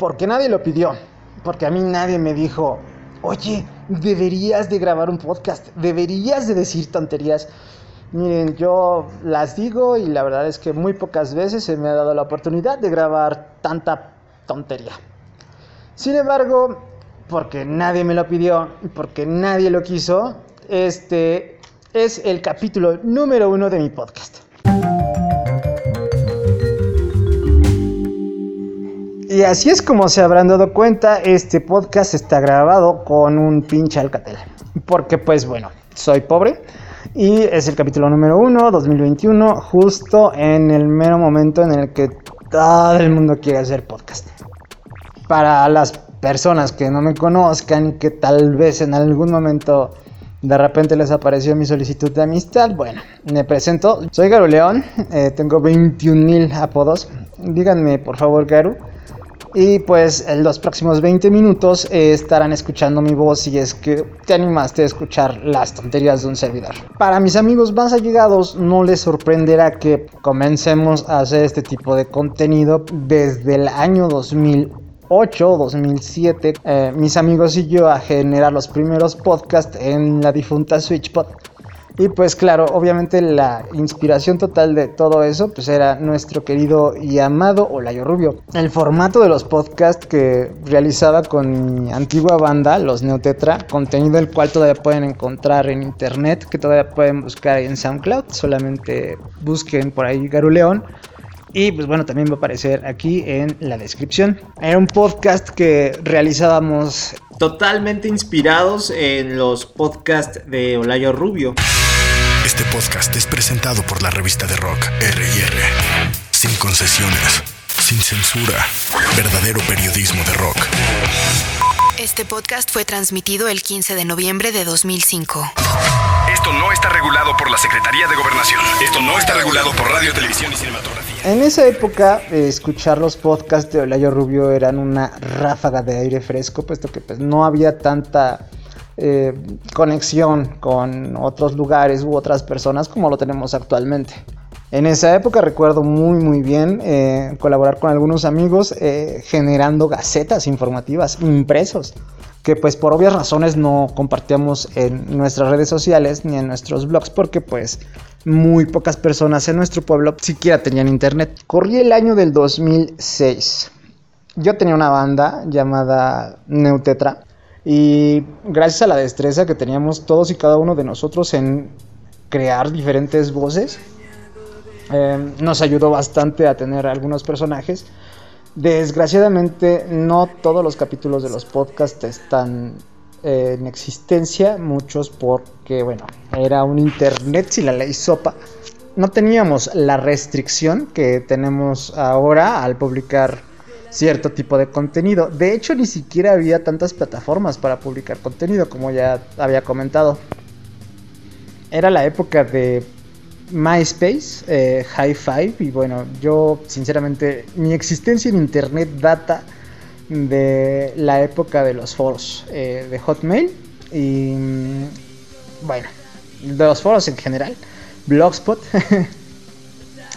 porque nadie lo pidió, porque a mí nadie me dijo, oye, deberías de grabar un podcast, deberías de decir tonterías. Miren, yo las digo y la verdad es que muy pocas veces se me ha dado la oportunidad de grabar tanta tontería. Sin embargo, porque nadie me lo pidió y porque nadie lo quiso, este es el capítulo número uno de mi podcast. Y así es como se habrán dado cuenta, este podcast está grabado con un pinche alcatel. Porque pues bueno, soy pobre y es el capítulo número uno, 2021, justo en el mero momento en el que todo el mundo quiere hacer podcast. Para las personas que no me conozcan que tal vez en algún momento de repente les apareció mi solicitud de amistad, bueno, me presento, soy Garu León, eh, tengo 21 mil apodos. Díganme por favor, Garu y pues en los próximos 20 minutos eh, estarán escuchando mi voz si es que te animaste a escuchar las tonterías de un servidor. Para mis amigos más allegados no les sorprenderá que comencemos a hacer este tipo de contenido desde el año 2008 2007, eh, mis amigos y yo a generar los primeros podcasts en la difunta SwitchPod. Y pues claro, obviamente la inspiración total de todo eso pues era nuestro querido y amado Olayo Rubio. El formato de los podcasts que realizaba con mi antigua banda, los Neotetra, contenido el cual todavía pueden encontrar en internet, que todavía pueden buscar en SoundCloud, solamente busquen por ahí Garuleón. Y pues bueno, también va a aparecer aquí en la descripción. Era un podcast que realizábamos totalmente inspirados en los podcasts de Olayo Rubio. Este podcast es presentado por la revista de rock RR. Sin concesiones, sin censura, verdadero periodismo de rock. Este podcast fue transmitido el 15 de noviembre de 2005. Esto no está regulado por la Secretaría de Gobernación. Esto no está regulado por Radio, Televisión y Cinematografía. En esa época, eh, escuchar los podcasts de Olayo Rubio eran una ráfaga de aire fresco, puesto que pues, no había tanta eh, conexión con otros lugares u otras personas como lo tenemos actualmente. En esa época recuerdo muy muy bien eh, colaborar con algunos amigos eh, generando gacetas informativas impresos que pues por obvias razones no compartíamos en nuestras redes sociales ni en nuestros blogs porque pues muy pocas personas en nuestro pueblo siquiera tenían internet. Corría el año del 2006. Yo tenía una banda llamada Neutetra y gracias a la destreza que teníamos todos y cada uno de nosotros en crear diferentes voces, eh, nos ayudó bastante a tener algunos personajes. Desgraciadamente no todos los capítulos de los podcasts están eh, en existencia, muchos porque, bueno, era un internet sin la ley sopa. No teníamos la restricción que tenemos ahora al publicar cierto tipo de contenido. De hecho, ni siquiera había tantas plataformas para publicar contenido, como ya había comentado. Era la época de MySpace, eh, High Five, y bueno, yo sinceramente, mi existencia en Internet data de la época de los foros eh, de Hotmail y mm, bueno, de los foros en general, Blogspot.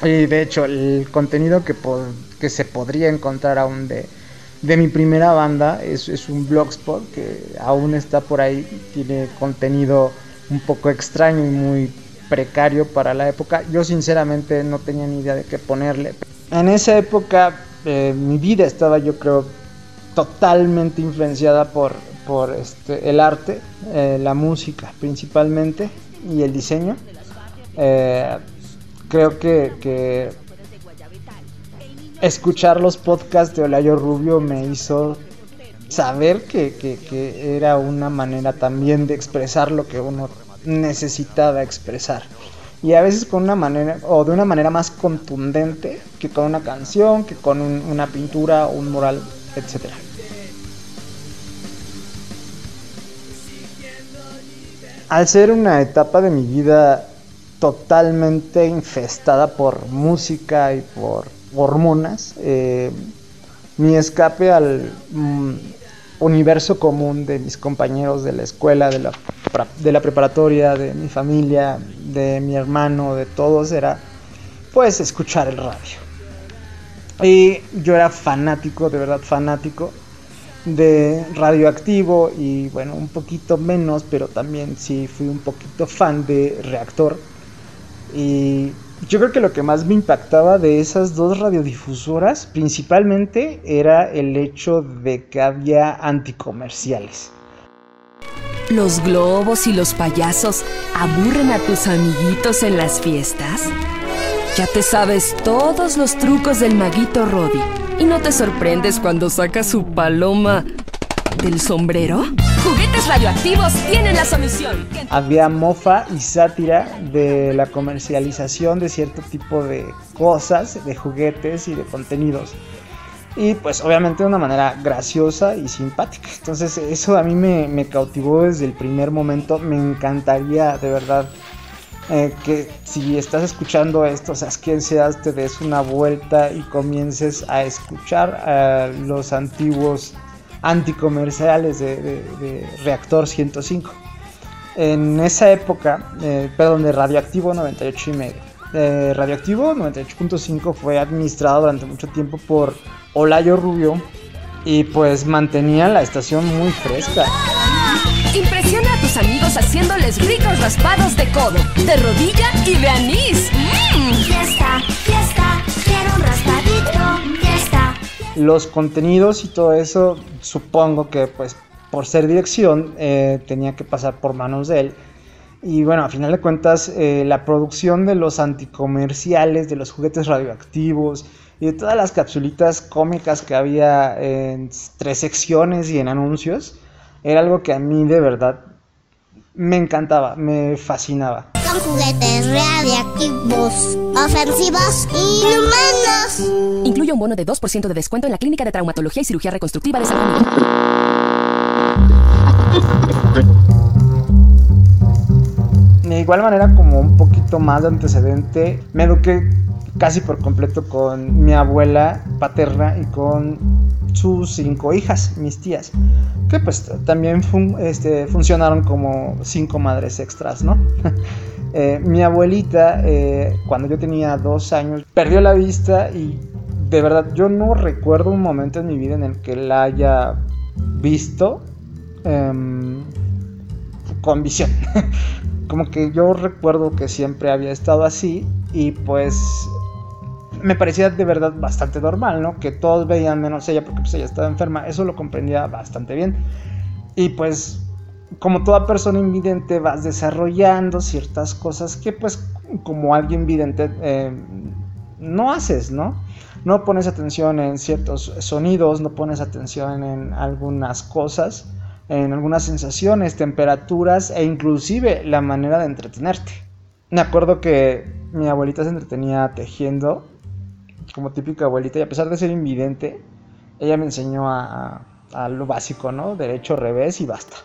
y de hecho, el contenido que, que se podría encontrar aún de, de mi primera banda. Es, es, un blogspot que aún está por ahí. Tiene contenido un poco extraño y muy precario para la época. Yo sinceramente no tenía ni idea de qué ponerle. En esa época eh, mi vida estaba yo creo totalmente influenciada por, por este, el arte, eh, la música principalmente y el diseño. Eh, creo que, escuchar los podcasts de Olayo Rubio me hizo saber que, era una manera también de expresar lo que uno necesitaba expresar. Y a veces con una manera, o de una manera más contundente que con una canción, que con una pintura, un mural, etc. Al ser una etapa de mi vida totalmente infestada por música y por hormonas, eh, mi escape al mm, universo común de mis compañeros de la escuela, de la, de la preparatoria, de mi familia, de mi hermano, de todos, era pues escuchar el radio. Y yo era fanático, de verdad fanático de Radioactivo y bueno, un poquito menos, pero también sí fui un poquito fan de Reactor. Y yo creo que lo que más me impactaba de esas dos radiodifusoras principalmente era el hecho de que había anticomerciales. ¿Los globos y los payasos aburren a tus amiguitos en las fiestas? Ya te sabes todos los trucos del maguito Roddy y no te sorprendes cuando saca su paloma del sombrero. Juguetes radioactivos tienen la solución. Había mofa y sátira de la comercialización de cierto tipo de cosas, de juguetes y de contenidos. Y pues obviamente de una manera graciosa y simpática. Entonces eso a mí me, cautivó desde el primer momento. Me encantaría de verdad eh, que si estás escuchando esto, o sea, quien seas, te des una vuelta y comiences a escuchar a los antiguos anticomerciales de, Reactor 105. En esa época, eh, perdón, de Radioactivo 98 y medio. Eh, Radioactivo 98.5 fue administrado durante mucho tiempo por Olayo Rubio y pues mantenía la estación muy fresca. Impresiona a tus amigos haciéndoles ricos raspados de codo, de rodilla y de anís. ¡Mmm! Fiesta, fiesta, Los contenidos y todo eso, supongo que pues por ser dirección eh, tenía que pasar por manos de él. Y bueno, a final de cuentas, eh, la producción de los anticomerciales, de los juguetes radioactivos y de todas las capsulitas cómicas que había en tres secciones y en anuncios, era algo que a mí de verdad me encantaba, me fascinaba. Son juguetes radiactivos, ofensivos y humanos. Incluye un bono de 2% de descuento en la Clínica de Traumatología y Cirugía Reconstructiva de San De igual manera, como un poquito más de antecedente, me eduqué casi por completo con mi abuela paterna y con sus cinco hijas, mis tías, que pues también este, funcionaron como cinco madres extras, ¿no? Eh, mi abuelita, eh, cuando yo tenía dos años, perdió la vista y de verdad yo no recuerdo un momento en mi vida en el que la haya visto em, con visión. como que yo recuerdo que siempre había estado así y pues me parecía de verdad bastante normal, ¿no? Que todos veían menos ella porque pues ella estaba enferma, eso lo comprendía bastante bien. Y pues como toda persona invidente vas desarrollando ciertas cosas que pues como alguien vidente eh, no haces, ¿no? No pones atención en ciertos sonidos, no pones atención en algunas cosas, en algunas sensaciones, temperaturas e inclusive la manera de entretenerte. Me acuerdo que mi abuelita se entretenía tejiendo como típica abuelita, y a pesar de ser invidente, ella me enseñó a, lo básico, ¿no? Derecho, revés y basta.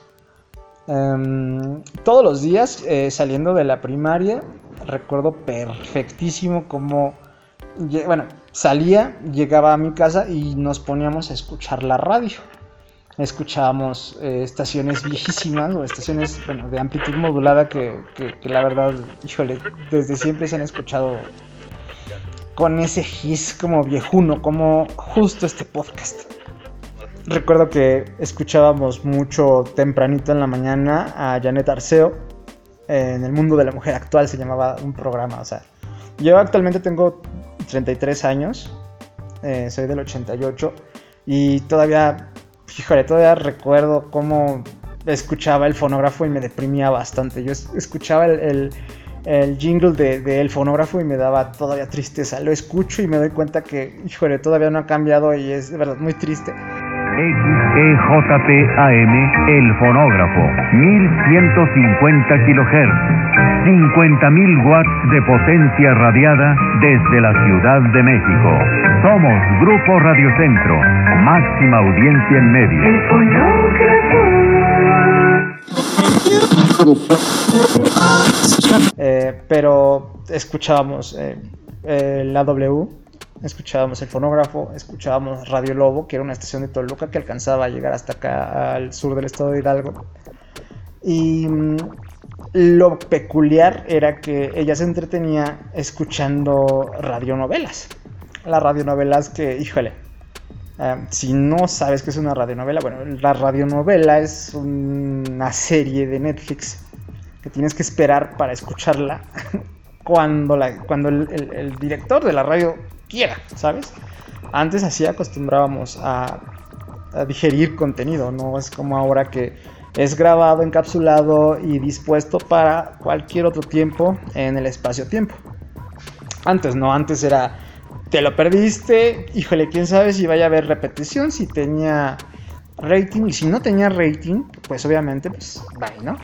Em, todos los días, eh, saliendo de la primaria, recuerdo perfectísimo cómo, bueno, salía, llegaba a mi casa y nos poníamos a escuchar la radio. Escuchábamos eh, estaciones viejísimas o estaciones bueno, de amplitud modulada que, que la verdad, híjole, desde siempre se han escuchado con ese his como viejuno, como justo este podcast. Recuerdo que escuchábamos mucho tempranito en la mañana a Janet Arceo. En el mundo de la mujer actual se llamaba un programa. O sea, yo actualmente tengo 33 años. Eh, soy del 88. Y todavía, fíjate, todavía recuerdo cómo escuchaba el fonógrafo y me deprimía bastante. Yo escuchaba el el jingle del de, fonógrafo y me daba todavía tristeza. Lo escucho y me doy cuenta que, híjole, todavía no ha cambiado y es de verdad muy triste. XEJPAM, el fonógrafo, 1150 kHz, 50.000 watts de potencia radiada desde la Ciudad de México. Somos Grupo Radio Centro, máxima audiencia en media. El eh, pero escuchábamos eh, eh, la W, escuchábamos el fonógrafo, escuchábamos Radio Lobo, que era una estación de Toluca que alcanzaba a llegar hasta acá al sur del estado de Hidalgo. Y mm, lo peculiar era que ella se entretenía escuchando radionovelas. las radionovelas que, híjole, eh, si no sabes qué es una radionovela, bueno, la radionovela es una serie de Netflix que tienes que esperar para escucharla cuando, la, cuando el, director de la radio quiera, ¿sabes? Antes así acostumbrábamos a, digerir contenido, no es como ahora que es grabado, encapsulado y dispuesto para cualquier otro tiempo en el espacio-tiempo. Antes no, antes era, te lo perdiste, híjole, quién sabe si vaya a haber repetición, si tenía rating y si no tenía rating, pues obviamente, pues bye, ¿no?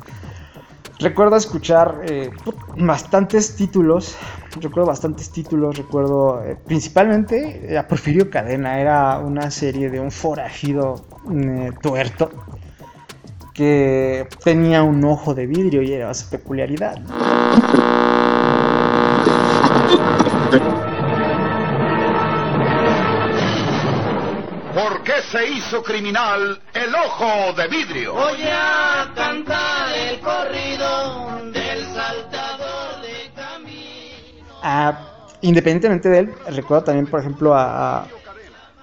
Recuerdo escuchar eh, bastantes títulos, recuerdo bastantes títulos, recuerdo eh, principalmente eh, a Porfirio Cadena, era una serie de un forajido eh, tuerto que tenía un ojo de vidrio y era su peculiaridad. ¿Por qué se hizo criminal el ojo de vidrio? Voy a cantar el corrido del saltador de camino. Ah, independientemente de él, recuerdo también, por ejemplo, a. a,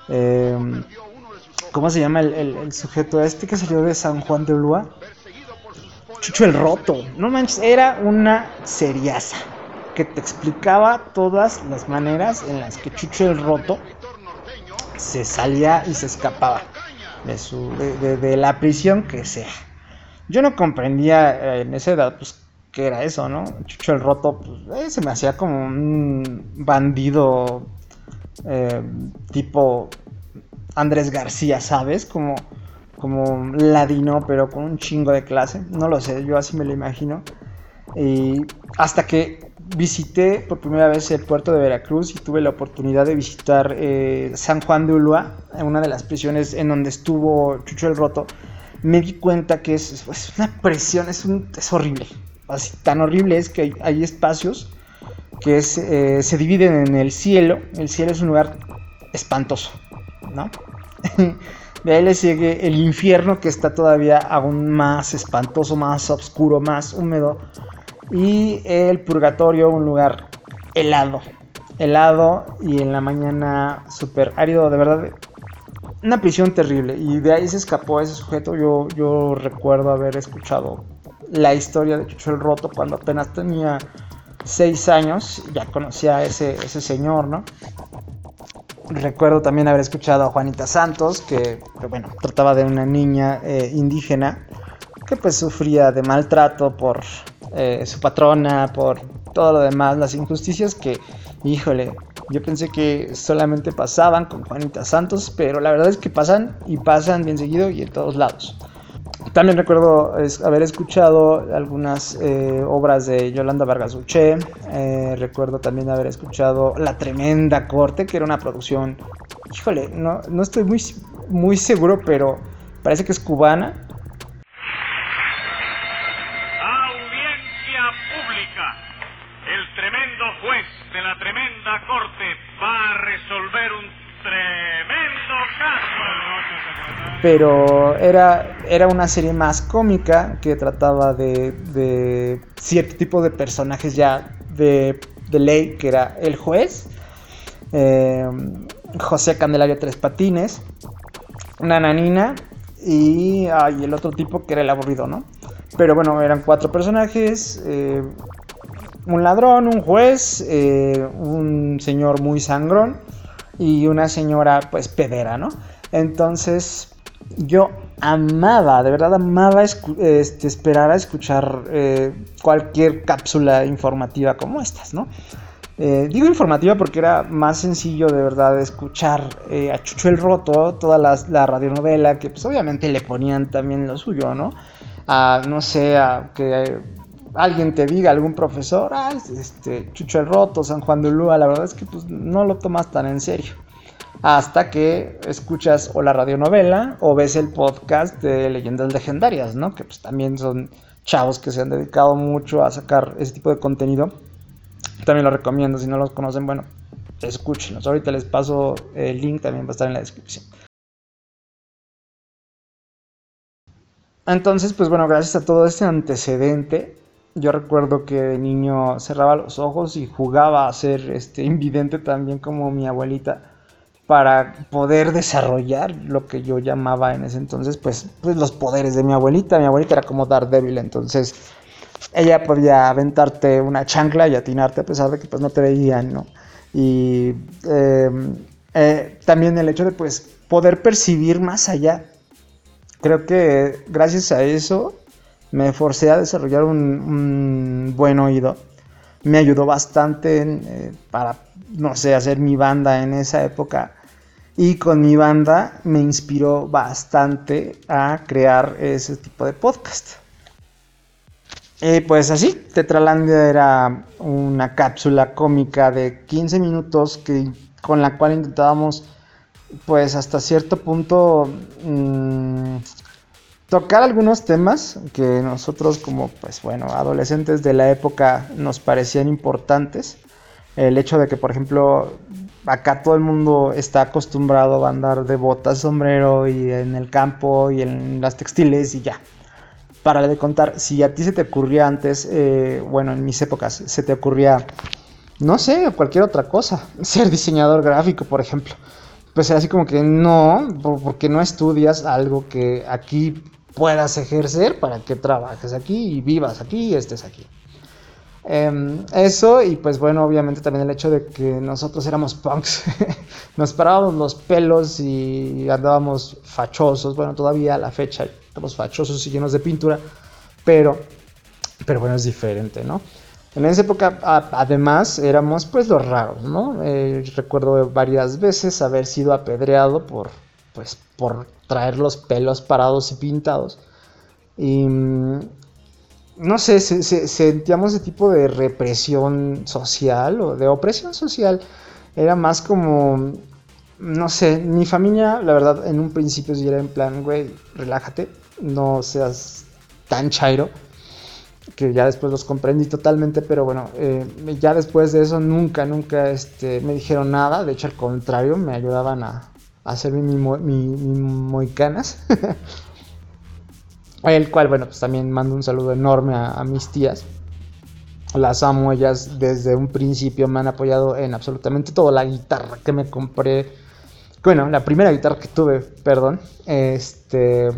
em, ¿Cómo se llama el, sujeto este que salió de San Juan de Ulúa? Chucho el Roto. No manches, era una seriaza que te explicaba todas las maneras en las que Chucho el Roto se salía y se escapaba de, su, de la prisión que sea. Yo no comprendía eh, en esa edad, pues, qué era eso, ¿no? Chucho el Roto, pues, eh, se me hacía como un bandido eh, tipo Andrés García, ¿sabes? Como, como ladino, pero con un chingo de clase. No lo sé, yo así me lo imagino. Y hasta que visité por primera vez el puerto de Veracruz y tuve la oportunidad de visitar San Juan de Ulúa, una de las prisiones en donde estuvo Chucho el Roto, me di cuenta que es, una presión, es, un, es horrible. Así, tan horrible es que hay, espacios que eh, se dividen en el cielo. El cielo es un lugar espantoso, ¿no? De ahí le sigue el infierno que está todavía aún más espantoso, más oscuro, más húmedo. Y el purgatorio, un lugar helado. Helado y en la mañana súper árido, de verdad. Una prisión terrible. Y de ahí se escapó ese sujeto. Yo, yo recuerdo haber escuchado la historia de Chucho el Roto cuando apenas tenía 6 años. Ya conocía a ese, ese señor, ¿no? Recuerdo también haber escuchado a Juanita Santos, que, que, bueno, trataba de una niña eh, indígena que pues sufría de maltrato por eh, su patrona, por todo lo demás, las injusticias que, híjole, yo pensé que solamente pasaban con Juanita Santos, pero la verdad es que pasan y pasan bien seguido y en todos lados. También recuerdo haber escuchado algunas eh, obras de Yolanda Vargas Uché. Eh, recuerdo también haber escuchado La Tremenda Corte, que era una producción. Híjole, no, no estoy muy, muy seguro, pero parece que es cubana. Pero era, era una serie más cómica que trataba de, de cierto tipo de personajes ya de, de ley, que era el juez, eh, José Candelario Tres Patines, una nanina y ay, el otro tipo que era el aburrido, ¿no? Pero bueno, eran cuatro personajes, eh, un ladrón, un juez, eh, un señor muy sangrón y una señora pues pedera, ¿no? Entonces yo amaba, de verdad amaba este, esperar a escuchar eh, cualquier cápsula informativa como estas, ¿no? Eh, digo informativa porque era más sencillo de verdad escuchar eh, a Chucho el Roto, toda la, la, radionovela, que pues obviamente le ponían también lo suyo, ¿no? A, no sé, a que alguien te diga, algún profesor, ah, este, Chucho el Roto, San Juan de Ulúa, la verdad es que pues no lo tomas tan en serio hasta que escuchas o la radionovela o ves el podcast de Leyendas Legendarias, ¿no? Que pues también son chavos que se han dedicado mucho a sacar ese tipo de contenido. También lo recomiendo, si no los conocen, bueno, escúchenlos. Ahorita les paso el link, también va a estar en la descripción. Entonces, pues bueno, gracias a todo este antecedente, Yo recuerdo que de niño cerraba los ojos y jugaba a ser este, invidente también como mi abuelita para poder desarrollar lo que yo llamaba en ese entonces, pues, pues los poderes de mi abuelita. Mi abuelita era como Daredevil, entonces ella podía aventarte una chancla y atinarte a pesar de que pues no te veían, ¿no? Y em, eh, también el hecho de pues poder percibir más allá. Creo que gracias a eso me forcé a desarrollar un, buen oído. Me ayudó bastante eh, para, no sé, hacer mi banda en esa época. Y con mi banda me inspiró bastante a crear ese tipo de podcast. Y pues así, Tetralandia era una cápsula cómica de 15 minutos que, con la cual intentábamos pues hasta cierto punto mmm, tocar algunos temas que nosotros como pues bueno adolescentes de la época nos parecían importantes el hecho de que por ejemplo acá todo el mundo está acostumbrado a andar de botas sombrero y en el campo y en las textiles y ya para de contar si a ti se te ocurría antes eh, bueno en mis épocas se te ocurría no sé cualquier otra cosa ser diseñador gráfico por ejemplo pues así como que no porque no estudias algo que aquí puedas ejercer para que trabajes aquí y vivas aquí y estés aquí. Em, eso y pues bueno, obviamente también el hecho de que nosotros éramos punks, nos parábamos los pelos y andábamos fachosos, bueno, todavía a la fecha estamos fachosos y llenos de pintura, pero, pero bueno, es diferente, ¿no? En esa época, además, éramos pues los raros, ¿no? Eh, recuerdo varias veces haber sido apedreado por, pues, por traer los pelos parados y pintados. Y no sé, sentíamos ese tipo de represión social o de opresión social. Era más como, no sé, mi familia, la verdad, en un principio sí era en plan, güey, relájate, no seas tan chairo. Que ya después los comprendí totalmente, pero bueno, eh, ya después de eso nunca, nunca este, me dijeron nada. De hecho, al contrario, me ayudaban a, hacerme mi, mi, moicanas. El cual, bueno, pues también mando un saludo enorme a, mis tías. Las amo, ellas desde un principio me han apoyado en absolutamente todo. La guitarra que me compré, bueno, la primera guitarra que tuve, perdón, este,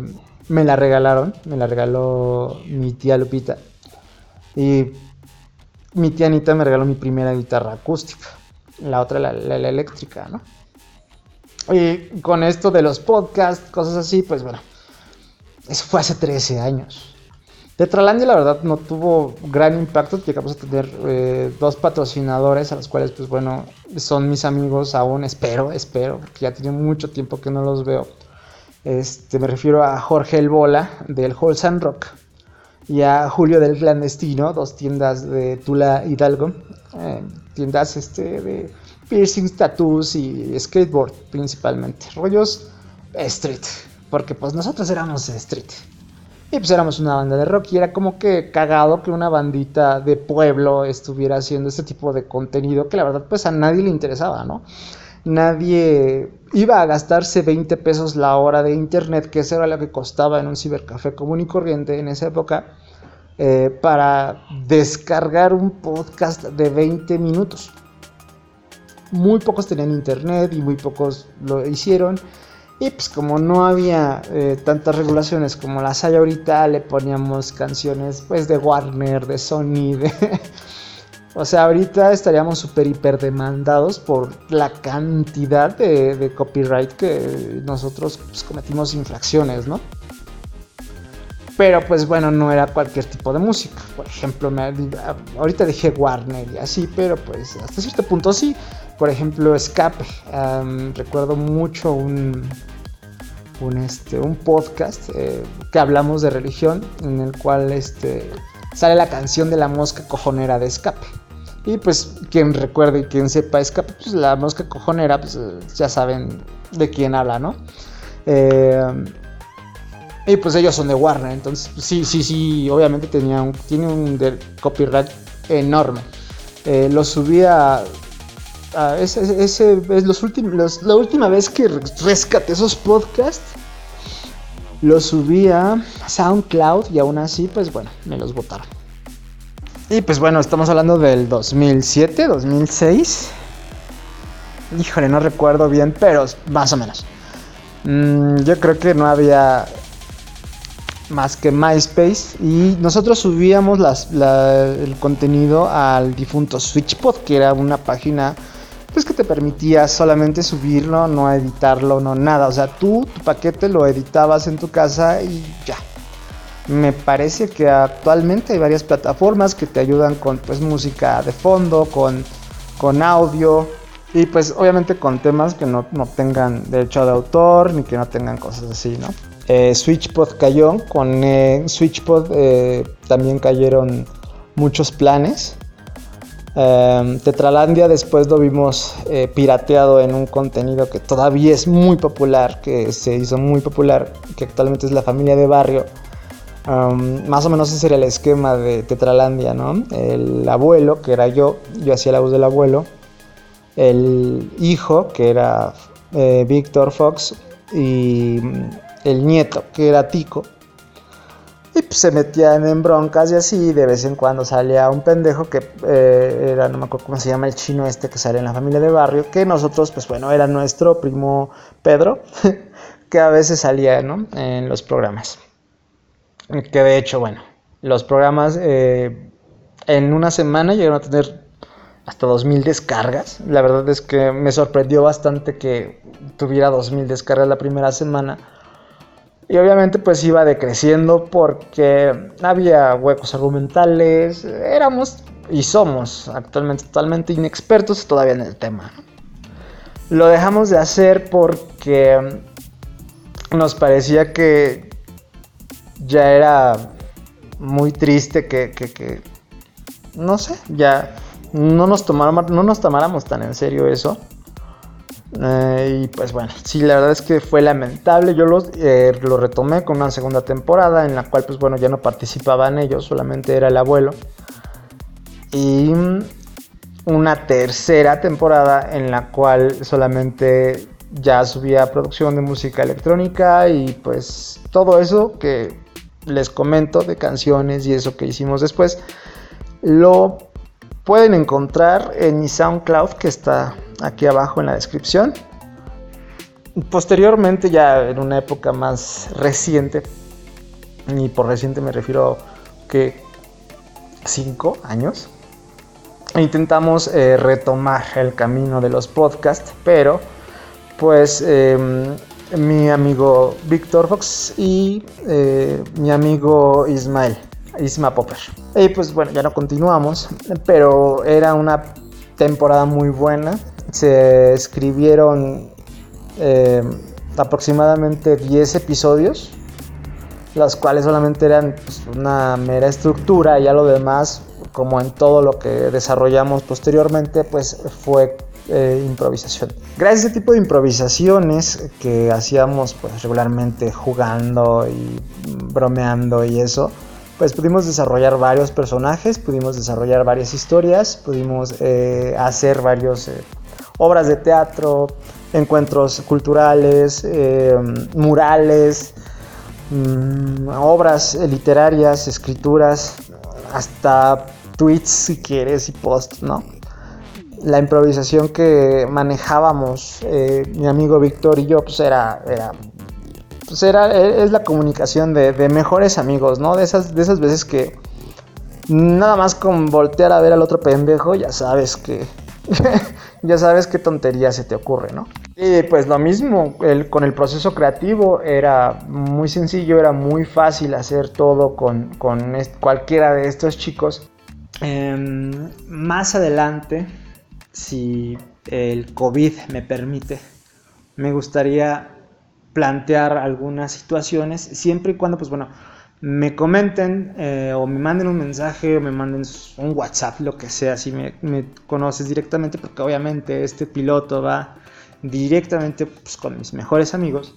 me la regalaron, me la regaló mi tía Lupita. Y mi tía Anita me regaló mi primera guitarra acústica. La otra, la eléctrica, ¿no? Y con esto de los podcasts, cosas así, pues bueno, eso fue hace 13 años. Tetralandia la verdad no tuvo gran impacto, llegamos a tener eh, dos patrocinadores a los cuales pues bueno, son mis amigos aún, espero, espero, porque ya tiene mucho tiempo que no los veo. Este, me refiero a Jorge El Bola del Wholesome Rock y a Julio del Clandestino, dos tiendas de Tula Hidalgo, eh, tiendas este, de piercings, tattoos y skateboard principalmente. Rollos street, porque pues nosotros éramos street. Y pues éramos una banda de rock y era como que cagado que una bandita de pueblo estuviera haciendo este tipo de contenido que la verdad pues a nadie le interesaba, ¿no? Nadie iba a gastarse 20 pesos la hora de internet, que eso era lo que costaba en un cibercafé común y corriente en esa época, eh, para descargar un podcast de 20 minutos muy pocos tenían internet y muy pocos lo hicieron. Y pues como no había eh, tantas regulaciones como las hay ahorita, le poníamos canciones pues de Warner, de Sony, de... o sea, ahorita estaríamos súper hiper demandados por la cantidad de, copyright que nosotros pues, cometimos infracciones, ¿no? Pero pues bueno, no era cualquier tipo de música. Por ejemplo, me, ahorita dije Warner y así, pero pues hasta cierto punto sí. Por ejemplo, Escape. recuerdo mucho un, un, este, un podcast eh, que hablamos de religión en el cual este, sale la canción de la mosca cojonera de Escape. Y pues quien recuerde y quien sepa Escape, pues la mosca cojonera, pues ya saben de quién habla, ¿no? Eh, y pues ellos son de Warner, entonces sí, sí, sí, obviamente tenía un, tiene un copyright enorme. Eh, lo subía ese, es los últimos, la última vez que rescaté esos podcasts, los subí a SoundCloud y aún así, pues bueno, me los botaron. Y pues bueno, estamos hablando del 2007, 2006. Híjole, no recuerdo bien, pero más o menos. Mm, yo creo que no había más que MySpace y nosotros subíamos el contenido al difunto SwitchPod, que era una página pues que te permitía solamente subirlo, no editarlo, no nada. O sea, tú tu paquete lo editabas en tu casa y ya. Me parece que actualmente hay varias plataformas que te ayudan con pues música de fondo, con, con audio y pues obviamente con temas que no, no tengan derecho de autor ni que no tengan cosas así, ¿no? Eh, SwitchPod cayó, con eh, SwitchPod eh, también cayeron muchos planes. Em, Tetralandia después lo vimos pirateado en un contenido que todavía es muy popular, que se hizo muy popular, que actualmente es la familia de barrio. Em, más o menos ese era el esquema de Tetralandia, ¿no? El abuelo, que era yo, yo hacía la voz del abuelo. El hijo, que era Víctor Fox. Y el nieto, que era Tico. Y pues se metían en broncas y así, de vez en cuando salía un pendejo que eh, era, no me acuerdo cómo se llama, el chino este que sale en la familia de barrio, que nosotros, pues bueno, era nuestro primo Pedro, que a veces salía, ¿no? En los programas. Que de hecho, bueno, los programas eh, en una semana llegaron a tener hasta 2000 descargas. La verdad es que me sorprendió bastante que tuviera 2000 descargas la primera semana y obviamente pues iba decreciendo porque había huecos argumentales, éramos y somos actualmente totalmente inexpertos todavía en el tema. Lo dejamos de hacer porque nos parecía que ya era muy triste que, no sé, ya no nos, tomáramos, no nos tomáramos tan en serio eso. Eh, y pues bueno, sí, la verdad es que fue lamentable. Yo eh, lo retomé con una segunda temporada en la cual pues bueno, ya no participaban ellos, solamente era el abuelo. Y una tercera temporada en la cual solamente ya subía producción de música electrónica y pues todo eso que les comento de canciones y eso que hicimos después lo pueden encontrar en mi SoundCloud que está aquí abajo en la descripción. Posteriormente, ya en una época más reciente, y por reciente me refiero que 5 años, intentamos eh, retomar el camino de los podcasts, pero pues em, mi amigo Víctor Fox y eh, mi amigo Ismael, Isma Popper. Y pues bueno, ya no continuamos, pero era una temporada muy buena se escribieron eh, aproximadamente 10 episodios, los cuales solamente eran pues, una mera estructura y ya lo demás, como en todo lo que desarrollamos posteriormente, pues fue eh, improvisación. Gracias a ese tipo de improvisaciones que hacíamos pues regularmente jugando y bromeando y eso, pues pudimos desarrollar varios personajes, pudimos desarrollar varias historias, pudimos eh, hacer varios obras de teatro, encuentros culturales, eh, murales, mm, obras literarias, escrituras, hasta tweets si quieres y posts, ¿no? La improvisación que manejábamos eh, mi amigo Víctor y yo, pues era, era, pues era, es la comunicación de, de, mejores amigos, ¿no? De esas, de esas veces que nada más con voltear a ver al otro pendejo, ya sabes que, ya sabes qué tontería se te ocurre, ¿no? Y pues lo mismo con el proceso creativo, era muy sencillo, era muy fácil hacer todo con, cualquiera de estos chicos. Em, más adelante, si el COVID me permite, me gustaría plantear algunas situaciones, siempre y cuando, pues bueno, me comenten eh, o me manden un mensaje o me manden un WhatsApp, lo que sea, si me, conoces directamente, porque obviamente este piloto va directamente pues, con mis mejores amigos.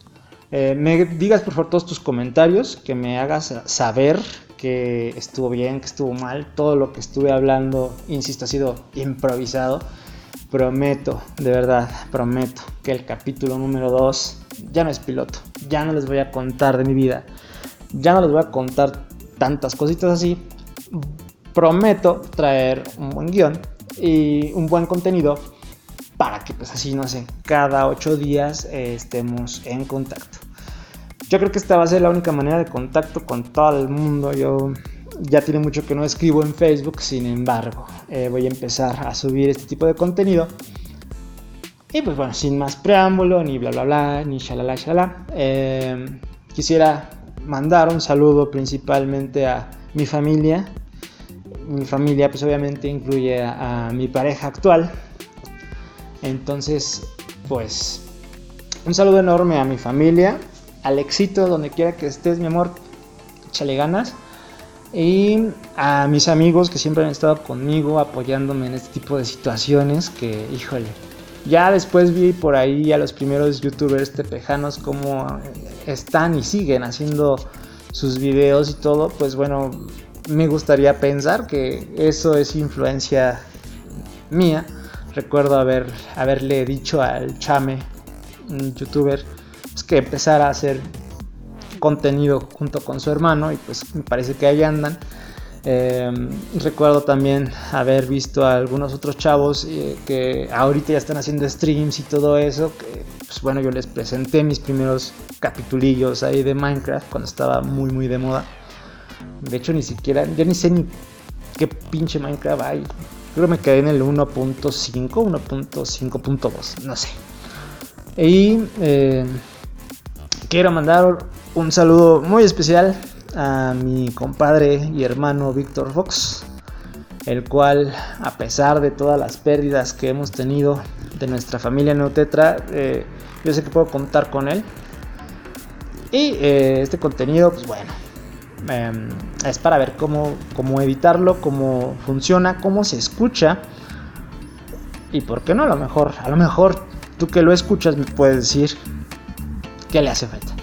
Eh, me digas por favor todos tus comentarios, que me hagas saber que estuvo bien, que estuvo mal, todo lo que estuve hablando, insisto, ha sido improvisado. Prometo, de verdad, prometo que el capítulo número 2 ya no es piloto, ya no les voy a contar de mi vida ya no les voy a contar tantas cositas así. prometo traer un buen guion y un buen contenido para que pues así, no sé, cada ocho días eh, estemos en contacto. Yo creo que esta va a ser la única manera de contacto con todo el mundo. Yo ya tiene mucho que no escribo en Facebook, sin embargo, eh, voy a empezar a subir este tipo de contenido. Y pues bueno, sin más preámbulo, ni bla bla bla, ni shalala shalala, eh, quisiera mandar un saludo principalmente a mi familia. Mi familia pues obviamente incluye a, mi pareja actual. Entonces, pues un saludo enorme a mi familia, al éxito donde quiera que estés, mi amor, échale ganas. Y a mis amigos que siempre han estado conmigo apoyándome en este tipo de situaciones que, híjole, ya después vi por ahí a los primeros youtubers tepejanos cómo están y siguen haciendo sus videos y todo, pues bueno, me gustaría pensar que eso es influencia mía. Recuerdo haber, haberle dicho al Chame, un youtuber, pues que empezara a hacer contenido junto con su hermano y pues me parece que ahí andan. Eh, recuerdo también haber visto a algunos otros chavos eh, que ahorita ya están haciendo streams y todo eso. Que, pues bueno, yo les presenté mis primeros capitulillos ahí de Minecraft cuando estaba muy, muy de moda. De hecho, ni siquiera, yo ni sé ni qué pinche Minecraft hay. Creo que me quedé en el 1.5, 1.5.2, no sé. Y eh, quiero mandar un saludo muy especial a mi compadre y hermano Víctor Fox, el cual, a pesar de todas las pérdidas que hemos tenido de nuestra familia Neotetra, eh, yo sé que puedo contar con él. Y eh, este contenido, pues bueno, eh, es para ver cómo, cómo editarlo, cómo funciona, cómo se escucha. Y por qué no, a lo mejor, a lo mejor tú que lo escuchas me puedes decir qué le hace falta.